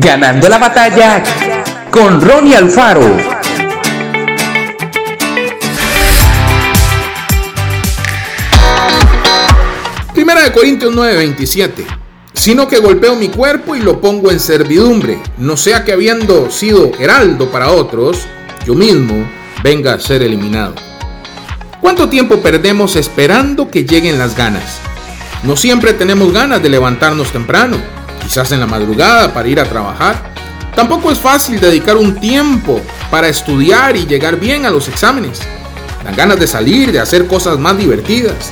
Ganando la batalla con Ronnie Alfaro. Primera de Corintios 9:27. Sino que golpeo mi cuerpo y lo pongo en servidumbre, no sea que habiendo sido heraldo para otros, yo mismo venga a ser eliminado. ¿Cuánto tiempo perdemos esperando que lleguen las ganas? No siempre tenemos ganas de levantarnos temprano, quizás en la madrugada para ir a trabajar. Tampoco es fácil dedicar un tiempo para estudiar y llegar bien a los exámenes. Dan ganas de salir, de hacer cosas más divertidas.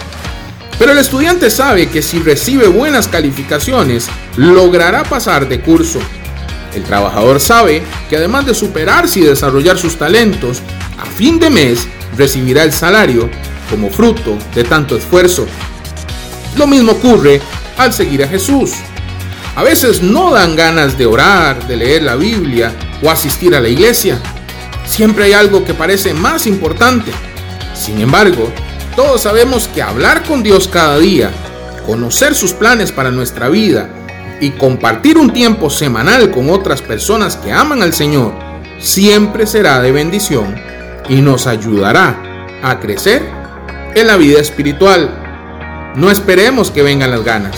Pero el estudiante sabe que si recibe buenas calificaciones, logrará pasar de curso. El trabajador sabe que además de superarse y desarrollar sus talentos, a fin de mes recibirá el salario como fruto de tanto esfuerzo. Lo mismo ocurre al seguir a Jesús. A veces no dan ganas de orar, de leer la Biblia o asistir a la iglesia. Siempre hay algo que parece más importante. Sin embargo, todos sabemos que hablar con Dios cada día, conocer sus planes para nuestra vida y compartir un tiempo semanal con otras personas que aman al Señor, siempre será de bendición y nos ayudará a crecer en la vida espiritual. No esperemos que vengan las ganas.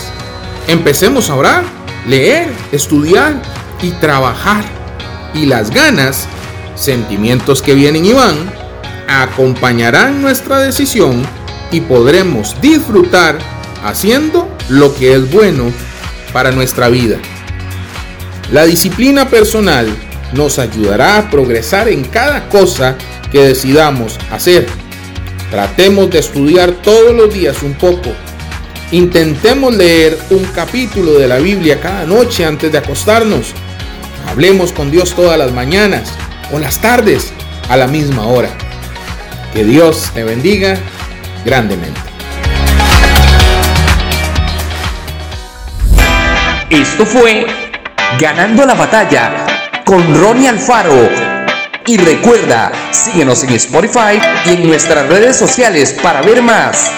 Empecemos a orar, leer, estudiar y trabajar. Y las ganas, sentimientos que vienen y van, acompañarán nuestra decisión y podremos disfrutar haciendo lo que es bueno para nuestra vida. La disciplina personal nos ayudará a progresar en cada cosa que decidamos hacer. Tratemos de estudiar todos los días un poco Intentemos leer un capítulo de la Biblia cada noche antes de acostarnos. Hablemos con Dios todas las mañanas o las tardes a la misma hora. Que Dios te bendiga grandemente. Esto fue Ganando la batalla con Ronnie Alfaro. Y recuerda, síguenos en Spotify y en nuestras redes sociales para ver más.